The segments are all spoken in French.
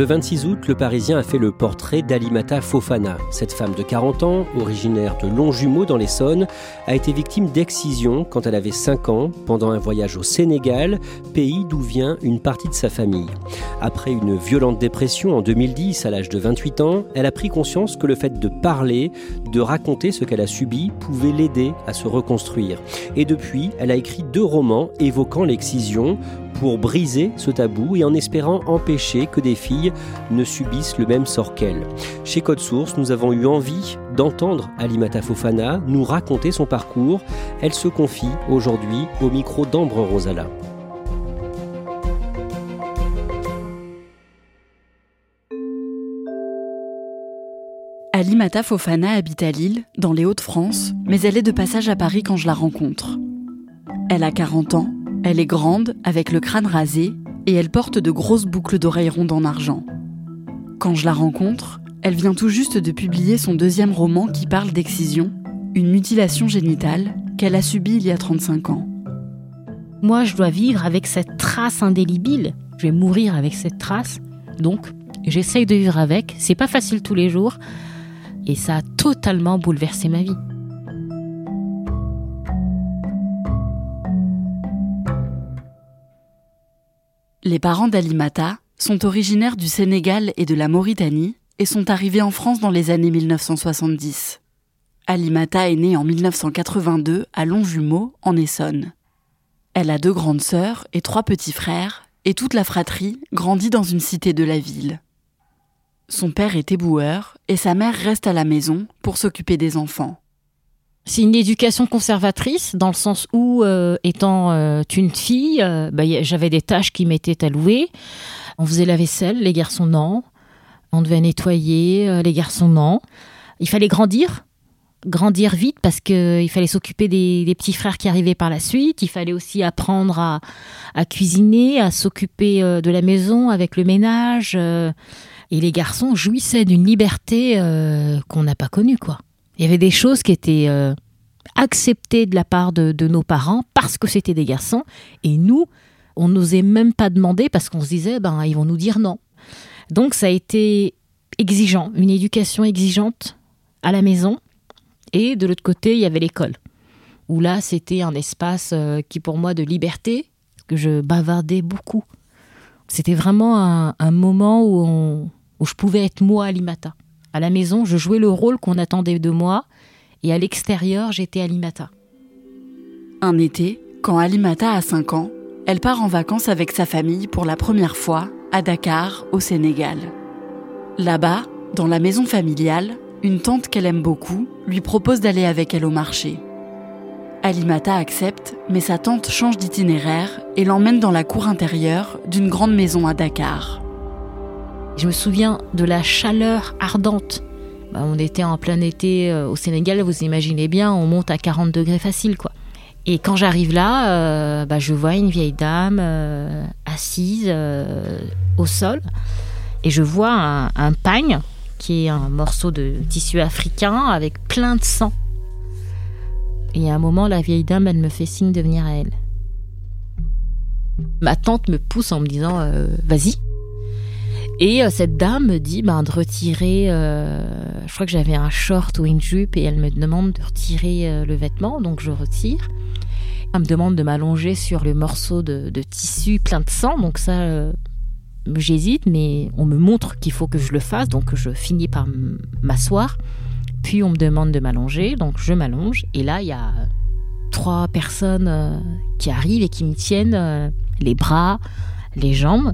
Le 26 août, le Parisien a fait le portrait d'Alimata Fofana. Cette femme de 40 ans, originaire de Longjumeau dans l'Essonne, a été victime d'excision quand elle avait 5 ans pendant un voyage au Sénégal, pays d'où vient une partie de sa famille. Après une violente dépression en 2010 à l'âge de 28 ans, elle a pris conscience que le fait de parler, de raconter ce qu'elle a subi pouvait l'aider à se reconstruire. Et depuis, elle a écrit deux romans évoquant l'excision pour briser ce tabou et en espérant empêcher que des filles ne subissent le même sort qu'elle. Chez Code Source, nous avons eu envie d'entendre Alimata Fofana nous raconter son parcours. Elle se confie aujourd'hui au micro d'Ambre Rosala. Alimata Fofana habite à Lille, dans les Hauts-de-France, mais elle est de passage à Paris quand je la rencontre. Elle a 40 ans, elle est grande, avec le crâne rasé, et elle porte de grosses boucles d'oreilles rondes en argent. Quand je la rencontre, elle vient tout juste de publier son deuxième roman qui parle d'excision, une mutilation génitale qu'elle a subie il y a 35 ans. Moi, je dois vivre avec cette trace indélébile. Je vais mourir avec cette trace. Donc, j'essaye de vivre avec. C'est pas facile tous les jours. Et ça a totalement bouleversé ma vie. Les parents d'Alimata sont originaires du Sénégal et de la Mauritanie et sont arrivés en France dans les années 1970. Alimata est née en 1982 à Longjumeau, en Essonne. Elle a deux grandes sœurs et trois petits frères, et toute la fratrie grandit dans une cité de la ville. Son père est éboueur et sa mère reste à la maison pour s'occuper des enfants. C'est une éducation conservatrice dans le sens où, euh, étant euh, une fille, euh, bah, j'avais des tâches qui m'étaient allouées. On faisait la vaisselle, les garçons non. On devait nettoyer, les garçons non. Il fallait grandir, grandir vite parce qu'il fallait s'occuper des, petits frères qui arrivaient par la suite. Il fallait aussi apprendre à, à cuisiner, à s'occuper de la maison avec le ménage. et les garçons jouissaient d'une liberté qu'on n'a pas connue, quoi. Il y avait des choses qui étaient euh, acceptées de la part de, nos parents parce que c'était des garçons. Et nous, on n'osait même pas demander parce qu'on se disait, ben, ils vont nous dire non. Donc ça a été exigeant, une éducation exigeante à la maison. Et de l'autre côté, il y avait l'école. Où là, c'était un espace euh, qui, pour moi, de liberté, parce que je bavardais beaucoup. C'était vraiment un, moment où, où je pouvais être moi, Alimata. À la maison, je jouais le rôle qu'on attendait de moi, et à l'extérieur, j'étais Alimata. Un été, quand Alimata a 5 ans, elle part en vacances avec sa famille pour la première fois à Dakar, au Sénégal. Là-bas, dans la maison familiale, une tante qu'elle aime beaucoup lui propose d'aller avec elle au marché. Alimata accepte, mais sa tante change d'itinéraire et l'emmène dans la cour intérieure d'une grande maison à Dakar. Je me souviens de la chaleur ardente. Bah, on était en plein été euh, au Sénégal, vous imaginez bien, on monte à 40 degrés facile, quoi. Et quand j'arrive là, euh, bah, je vois une vieille dame euh, assise au sol, et je vois un, pagne, qui est un morceau de tissu africain avec plein de sang. Et à un moment, la vieille dame, elle me fait signe de venir à elle. Ma tante me pousse en me disant Vas-y. Et euh, cette dame me dit ben, de retirer, euh, je crois que j'avais un short ou une jupe, et elle me demande de retirer euh, le vêtement, donc je retire. Elle me demande de m'allonger sur le morceau de, de tissu plein de sang, donc ça, j'hésite, mais on me montre qu'il faut que je le fasse, donc je finis par m'asseoir. Puis on me demande de m'allonger, donc je m'allonge, et là il y a trois personnes qui arrivent et qui me tiennent les bras, les jambes.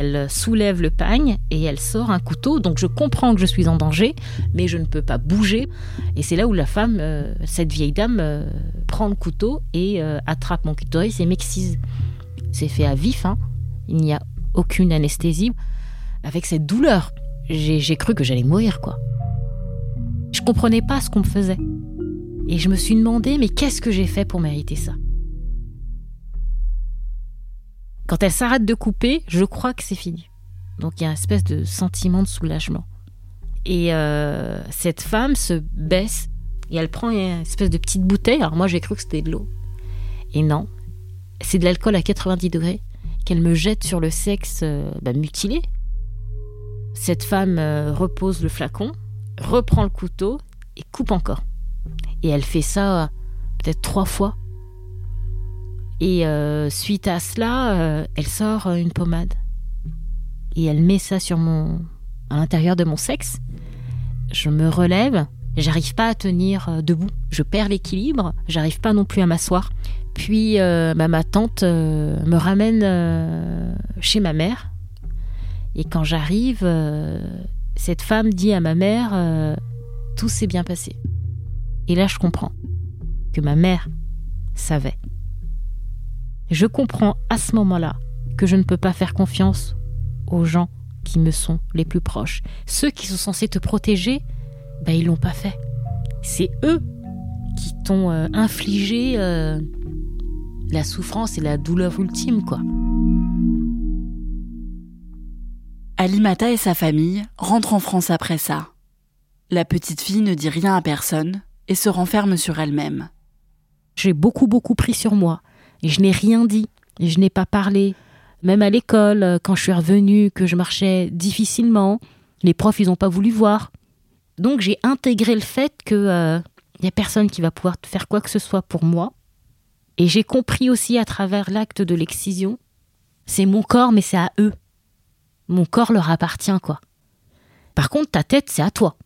Elle soulève le pagne et elle sort un couteau. Donc je comprends que je suis en danger, mais je ne peux pas bouger. Et c'est là où la femme, euh, cette vieille dame, euh, prend le couteau et euh, attrape mon clitoris et m'excise. C'est fait à vif, hein. il n'y a aucune anesthésie. Avec cette douleur, j'ai cru que j'allais mourir, quoi. Je comprenais pas ce qu'on me faisait. Et je me suis demandé, mais qu'est-ce que j'ai fait pour mériter ça? Quand elle s'arrête de couper, je crois que c'est fini. Donc il y a une espèce de sentiment de soulagement. Et euh, cette femme se baisse et elle prend une espèce de petite bouteille. Alors moi j'ai cru que c'était de l'eau. Et non, c'est de l'alcool à 90 degrés qu'elle me jette sur le sexe euh, bah, mutilé. Cette femme euh, repose le flacon, reprend le couteau et coupe encore. Et elle fait ça peut-être trois fois. Et euh, suite à cela, euh, elle sort euh, une pommade. Et elle met ça sur mon, à l'intérieur de mon sexe. Je me relève. J'arrive pas à tenir debout. Je perds l'équilibre. J'arrive pas non plus à m'asseoir. Puis bah, ma tante me ramène chez ma mère. Et quand j'arrive, cette femme dit à ma mère tout s'est bien passé. Et là, je comprends que ma mère savait. Je comprends à ce moment-là que je ne peux pas faire confiance aux gens qui me sont les plus proches. Ceux qui sont censés te protéger, ben, ils l'ont pas fait. C'est eux qui t'ont euh, infligé euh, la souffrance et la douleur ultime, quoi. Alimata et sa famille rentrent en France après ça. La petite fille ne dit rien à personne et se renferme sur elle-même. J'ai beaucoup, beaucoup pris sur moi. Je n'ai rien dit. Je n'ai pas parlé. Même à l'école, euh, quand je suis revenue, que je marchais difficilement, les profs, ils n'ont pas voulu voir. Donc j'ai intégré le fait que euh, il y a personne qui va pouvoir faire quoi que ce soit pour moi. Et j'ai compris aussi à travers l'acte de l'excision, c'est mon corps, mais c'est à eux. Mon corps leur appartient, quoi. Par contre, ta tête, c'est à toi.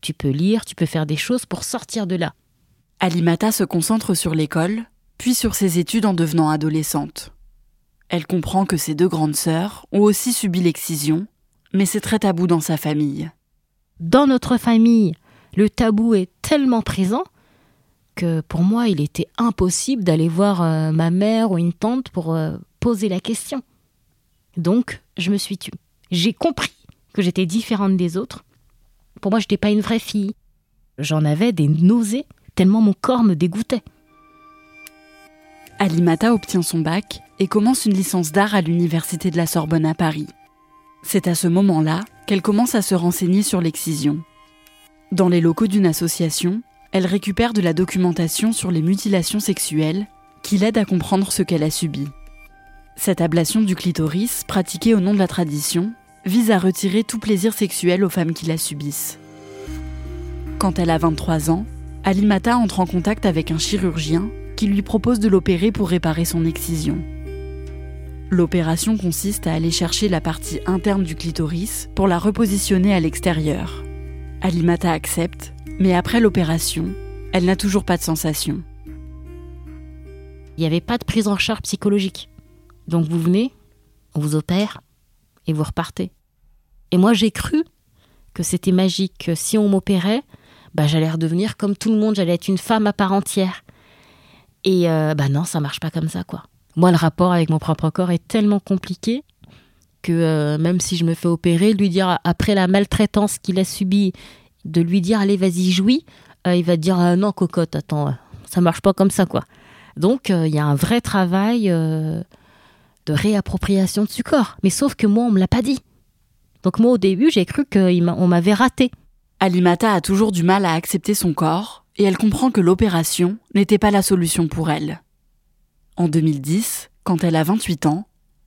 Tu peux lire, tu peux faire des choses pour sortir de là. Alimata se concentre sur l'école, puis sur ses études en devenant adolescente. Elle comprend que ses deux grandes sœurs ont aussi subi l'excision, mais c'est très tabou dans sa famille. dans notre famille, le tabou est tellement présent que pour moi, il était impossible d'aller voir euh, ma mère ou une tante pour euh, poser la question. Donc, je me suis tue. J'ai compris que j'étais différente des autres. Pour moi, je n'étais pas une vraie fille. J'en avais des nausées tellement mon corps me dégoûtait. Alimata obtient son bac et commence une licence d'art à l'université de la Sorbonne à Paris. C'est à ce moment-là qu'elle commence à se renseigner sur l'excision. Dans les locaux d'une association, elle récupère de la documentation sur les mutilations sexuelles qui l'aide à comprendre ce qu'elle a subi. Cette ablation du clitoris, pratiquée au nom de la tradition, vise à retirer tout plaisir sexuel aux femmes qui la subissent. Quand elle a 23 ans, Alimata entre en contact avec un chirurgien qui lui propose de l'opérer pour réparer son excision. L'opération consiste à aller chercher la partie interne du clitoris pour la repositionner à l'extérieur. Alimata accepte, mais après l'opération, elle n'a toujours pas de sensation. Il n'y avait pas de prise en charge psychologique. Donc vous venez, on vous opère et vous repartez. Et moi j'ai cru que c'était magique, que si on m'opérait, bah, j'allais redevenir comme tout le monde, j'allais être une femme à part entière. Et euh, bah non, ça marche pas comme ça quoi. Moi le rapport avec mon propre corps est tellement compliqué que euh, même si je me fais opérer, lui dire après la maltraitance qu'il a subie, de lui dire allez vas-y jouis, euh, il va dire non cocotte, attends, ça marche pas comme ça quoi. Donc il y a un vrai travail de réappropriation de ce corps. Mais sauf que moi, on me l'a pas dit. Donc moi, au début, j'ai cru qu'on m'avait raté. Alimata a toujours du mal à accepter son corps et elle comprend que l'opération n'était pas la solution pour elle. En 2010, quand elle a 28 ans,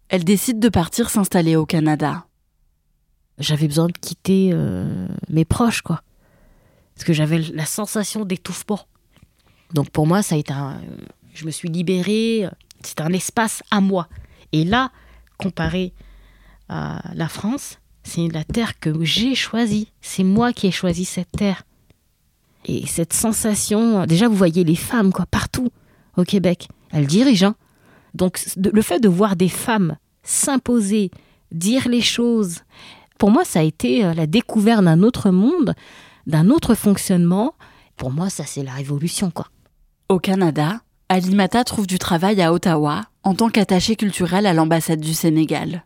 elle décide de partir s'installer au Canada. j'avais besoin de quitter euh, mes proches, quoi. Parce que j'avais la sensation d'étouffement. Donc pour moi, ça a été un, je me suis libérée. C'est un espace à moi. Et là, comparé à la France, c'est la terre que j'ai choisie. C'est moi qui ai choisi cette terre. Et cette sensation, déjà vous voyez les femmes quoi partout au Québec, elles dirigent. Hein. Donc le fait de voir des femmes s'imposer, dire les choses, pour moi ça a été euh, la découverte d'un autre monde, d'un autre fonctionnement. Pour moi ça c'est la révolution quoi. Au Canada, Alimata trouve du travail à Ottawa en tant qu'attachée culturelle à l'ambassade du Sénégal.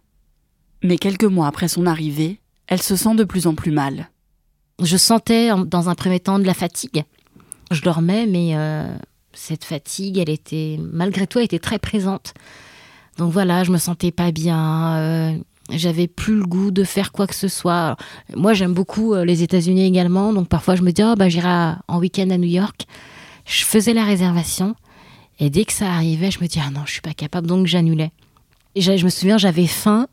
Mais quelques mois après son arrivée, elle se sent de plus en plus mal. Je sentais dans un premier temps de la fatigue. Je dormais, mais euh, cette fatigue, elle était, malgré tout, elle était très présente. Donc voilà, je me sentais pas bien. Euh, j'avais plus le goût de faire quoi que ce soit. moi, j'aime beaucoup euh, les États-Unis également, donc parfois je me dis, oh, bah, j'irai en week-end à New York. Je faisais la réservation, et dès que ça arrivait, je me dis, ah non, je suis pas capable, donc j'annulais. Je me souviens, j'avais faim,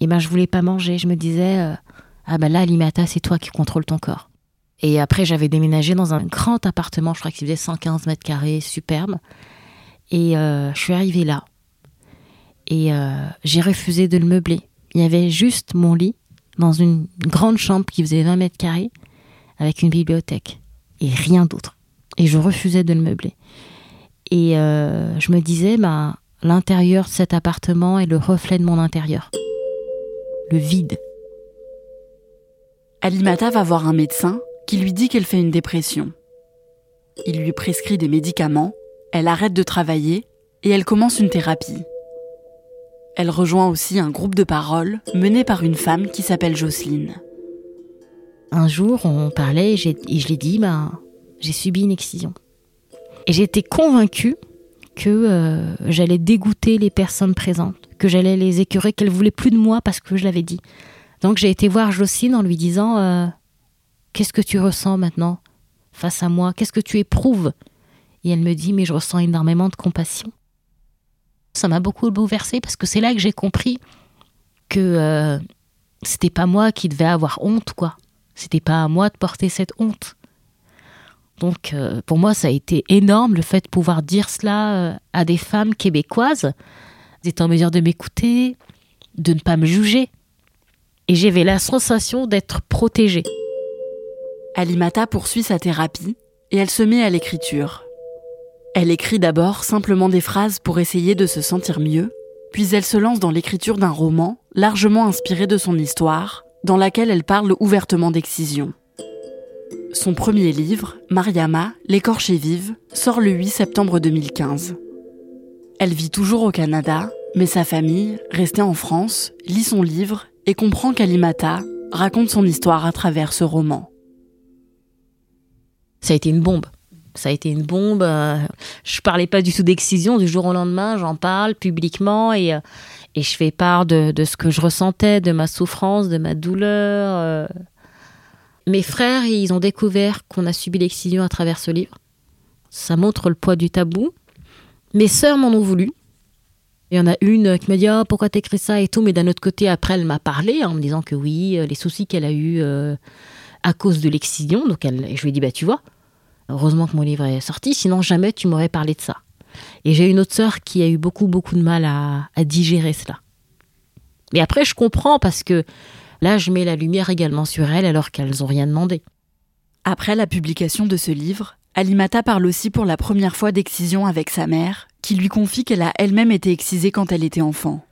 et ben je voulais pas manger. Je me disais, ah ben là, Alimata, c'est toi qui contrôle ton corps. Et après, j'avais déménagé dans un grand appartement, je crois qu'il faisait 115 mètres carrés, superbe. Et euh, je suis arrivée là. Et euh, j'ai refusé de le meubler. Il y avait juste mon lit dans une grande chambre qui faisait 20 mètres carrés, avec une bibliothèque. Et rien d'autre. Et je refusais de le meubler. Et je me disais, ben, l'intérieur de cet appartement est le reflet de mon intérieur le vide. Alimata va voir un médecin qui lui dit qu'elle fait une dépression. Il lui prescrit des médicaments, elle arrête de travailler et elle commence une thérapie. Elle rejoint aussi un groupe de parole mené par une femme qui s'appelle Jocelyne. Un jour, on parlait et, je lui ai dit ben, j'ai subi une excision. Et j'étais convaincue que euh, j'allais dégoûter les personnes présentes que j'allais les écœurer, qu'elle voulait plus de moi parce que je l'avais dit. Donc j'ai été voir Jocelyne en lui disant euh, Qu'est-ce que tu ressens maintenant face à moi? Qu'est-ce que tu éprouves? Et elle me dit Mais je ressens énormément de compassion. Ça m'a beaucoup bouleversée parce que c'est là que j'ai compris que euh, c'était pas moi qui devais avoir honte, quoi. C'était pas à moi de porter cette honte. Donc euh, pour moi, ça a été énorme le fait de pouvoir dire cela à des femmes québécoises étaient en mesure de m'écouter, de ne pas me juger. Et j'avais la sensation d'être protégée. Alimata poursuit sa thérapie et elle se met à l'écriture. Elle écrit d'abord simplement des phrases pour essayer de se sentir mieux, puis elle se lance dans l'écriture d'un roman largement inspiré de son histoire, dans laquelle elle parle ouvertement d'excision. Son premier livre, Mariama, l'écorchée vive, sort le 8 septembre 2015. Elle vit toujours au Canada, mais sa famille, restée en France, lit son livre et comprend qu'Alimata raconte son histoire à travers ce roman. Ça a été une bombe. Ça a été une bombe. Euh, je parlais pas du tout d'excision du jour au lendemain. J'en parle publiquement et, euh, et je fais part de, ce que je ressentais, de ma souffrance, de ma douleur. Euh. Mes frères, ils ont découvert qu'on a subi l'excision à travers ce livre. Ça montre le poids du tabou. Mes sœurs m'en ont voulu. Il y en a une qui m'a dit oh, pourquoi t'écris ça et tout, mais d'un autre côté, après, elle m'a parlé en me disant que oui, euh, les soucis qu'elle a eus euh, à cause de l'excision. Donc elle, je lui ai dit bah tu vois, heureusement que mon livre est sorti, sinon jamais tu m'aurais parlé de ça. Et j'ai une autre sœur qui a eu beaucoup beaucoup de mal à, à digérer cela. Mais après, je comprends parce que là, je mets la lumière également sur elles alors qu'elles n'ont rien demandé. Après la publication de ce livre, Alimata parle aussi pour la première fois d'excision avec sa mère, qui lui confie qu'elle a elle-même été excisée quand elle était enfant.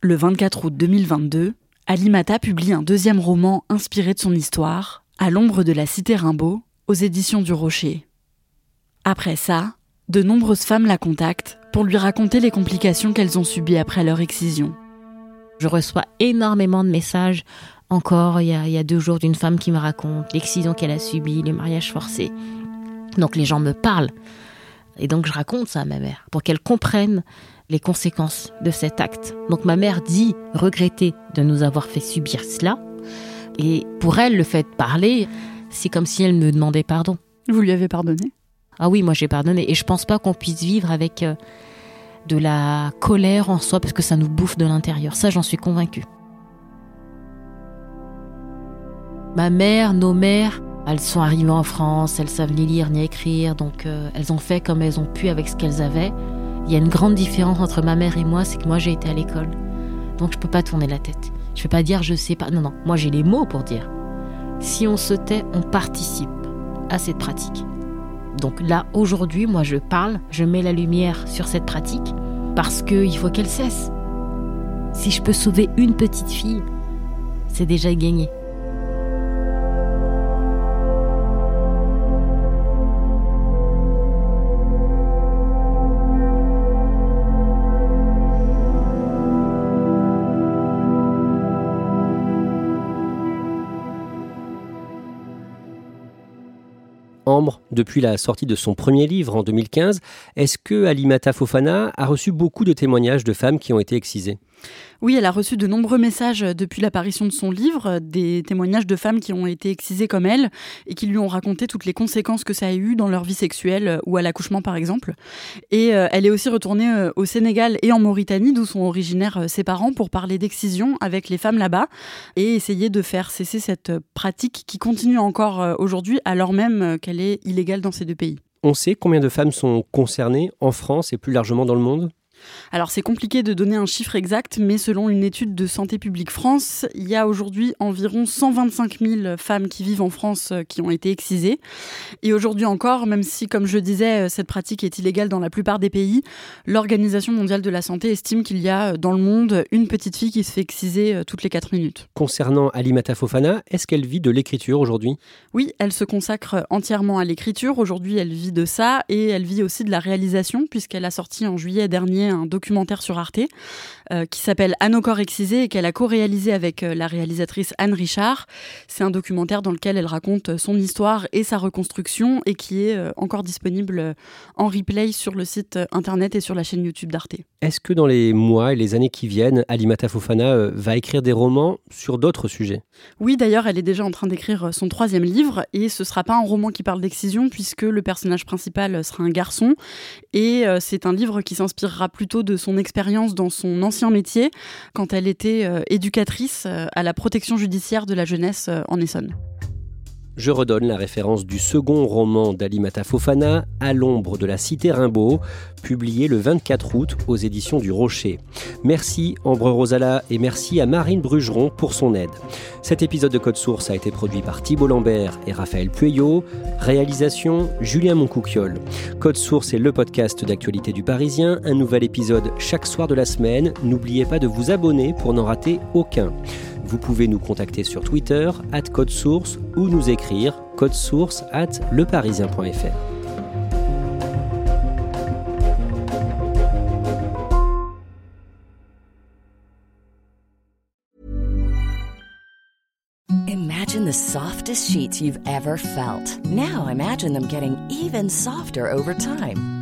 Le 24 août 2022, Alimata publie un deuxième roman inspiré de son histoire, À l'ombre de la cité Rimbaud, aux éditions du Rocher. Après ça, de nombreuses femmes la contactent pour lui raconter les complications qu'elles ont subies après leur excision. Je reçois énormément de messages encore il y, a, deux jours d'une femme qui me raconte l'excision qu'elle a subie, les mariages forcés. Donc les gens me parlent. Et donc je raconte ça à ma mère pour qu'elle comprenne les conséquences de cet acte. Donc ma mère dit regretter de nous avoir fait subir cela. Et pour elle, le fait de parler, c'est comme si elle me demandait pardon. Vous lui avez pardonné? Ah oui, moi j'ai pardonné. Et je pense pas qu'on puisse vivre avec euh, de la colère en soi parce que ça nous bouffe de l'intérieur. Ça, j'en suis convaincue. Ma mère, nos mères, elles sont arrivées en France, elles savent ni lire ni écrire, donc euh, elles ont fait comme elles ont pu avec ce qu'elles avaient. Il y a une grande différence entre ma mère et moi, c'est que moi j'ai été à l'école. Donc je peux pas tourner la tête. Je peux pas dire je sais pas. Non, non, moi j'ai les mots pour dire. Si on se tait, on participe à cette pratique. Donc là, aujourd'hui, moi je parle, je mets la lumière sur cette pratique parce qu'il faut qu'elle cesse. Si je peux sauver une petite fille, c'est déjà gagné. Ambre, depuis la sortie de son premier livre en 2015, est-ce que Alimata Fofana a reçu beaucoup de témoignages de femmes qui ont été excisées? Oui, elle a reçu de nombreux messages depuis l'apparition de son livre, des témoignages de femmes qui ont été excisées comme elle et qui lui ont raconté toutes les conséquences que ça a eu dans leur vie sexuelle ou à l'accouchement par exemple. Et euh, elle est aussi retournée euh, au Sénégal et en Mauritanie, d'où sont originaires euh, ses parents, pour parler d'excision avec les femmes là-bas et essayer de faire cesser cette pratique qui continue encore aujourd'hui alors même qu'elle est illégale dans ces deux pays. On sait combien de femmes sont concernées en France et plus largement dans le monde? Alors c'est compliqué de donner un chiffre exact, mais selon une étude de Santé publique France, il y a aujourd'hui environ 125 000 femmes qui vivent en France euh, qui ont été excisées. Et aujourd'hui encore, même si, comme je disais, euh, cette pratique est illégale dans la plupart des pays, l'Organisation mondiale de la santé estime qu'il y a euh, dans le monde une petite fille qui se fait exciser toutes les 4 minutes. Concernant Alimata Fofana, est-ce qu'elle vit de l'écriture aujourd'hui? Oui, elle se consacre entièrement à l'écriture. Aujourd'hui, elle vit de ça et elle vit aussi de la réalisation puisqu'elle a sorti en juillet dernier un documentaire sur Arte euh, qui s'appelle À nos corps excisés et qu'elle a co-réalisé avec euh, la réalisatrice Anne Richard. C'est un documentaire dans lequel elle raconte son histoire et sa reconstruction et qui est euh, encore disponible en replay sur le site internet et sur la chaîne YouTube d'Arte. Est-ce que dans les mois et les années qui viennent, Alimata Fofana va écrire des romans sur d'autres sujets? Oui, d'ailleurs, elle est déjà en train d'écrire son troisième livre et ce sera pas un roman qui parle d'excision puisque le personnage principal sera un garçon et c'est un livre qui s'inspirera plutôt de son expérience dans son ancien métier quand elle était euh, éducatrice euh, à la protection judiciaire de la jeunesse euh, en Essonne. Je redonne la référence du second roman d'Alimata Fofana, À l'ombre de la cité Rimbaud, publié le 24 août aux éditions du Rocher. Merci Ambre Rosala et merci à Marine Brugeron pour son aide. Cet épisode de Code Source a été produit par Thibault Lambert et Raphaël Pueyo. Réalisation Julien Moncouquiole. Code Source est le podcast d'actualité du Parisien, un nouvel épisode chaque soir de la semaine. N'oubliez pas de vous abonner pour n'en rater aucun. Vous pouvez nous contacter sur Twitter, at code source, ou nous écrire code source at leparisien.fr. Imagine the softest sheets you've ever felt. Now imagine them getting even softer over time.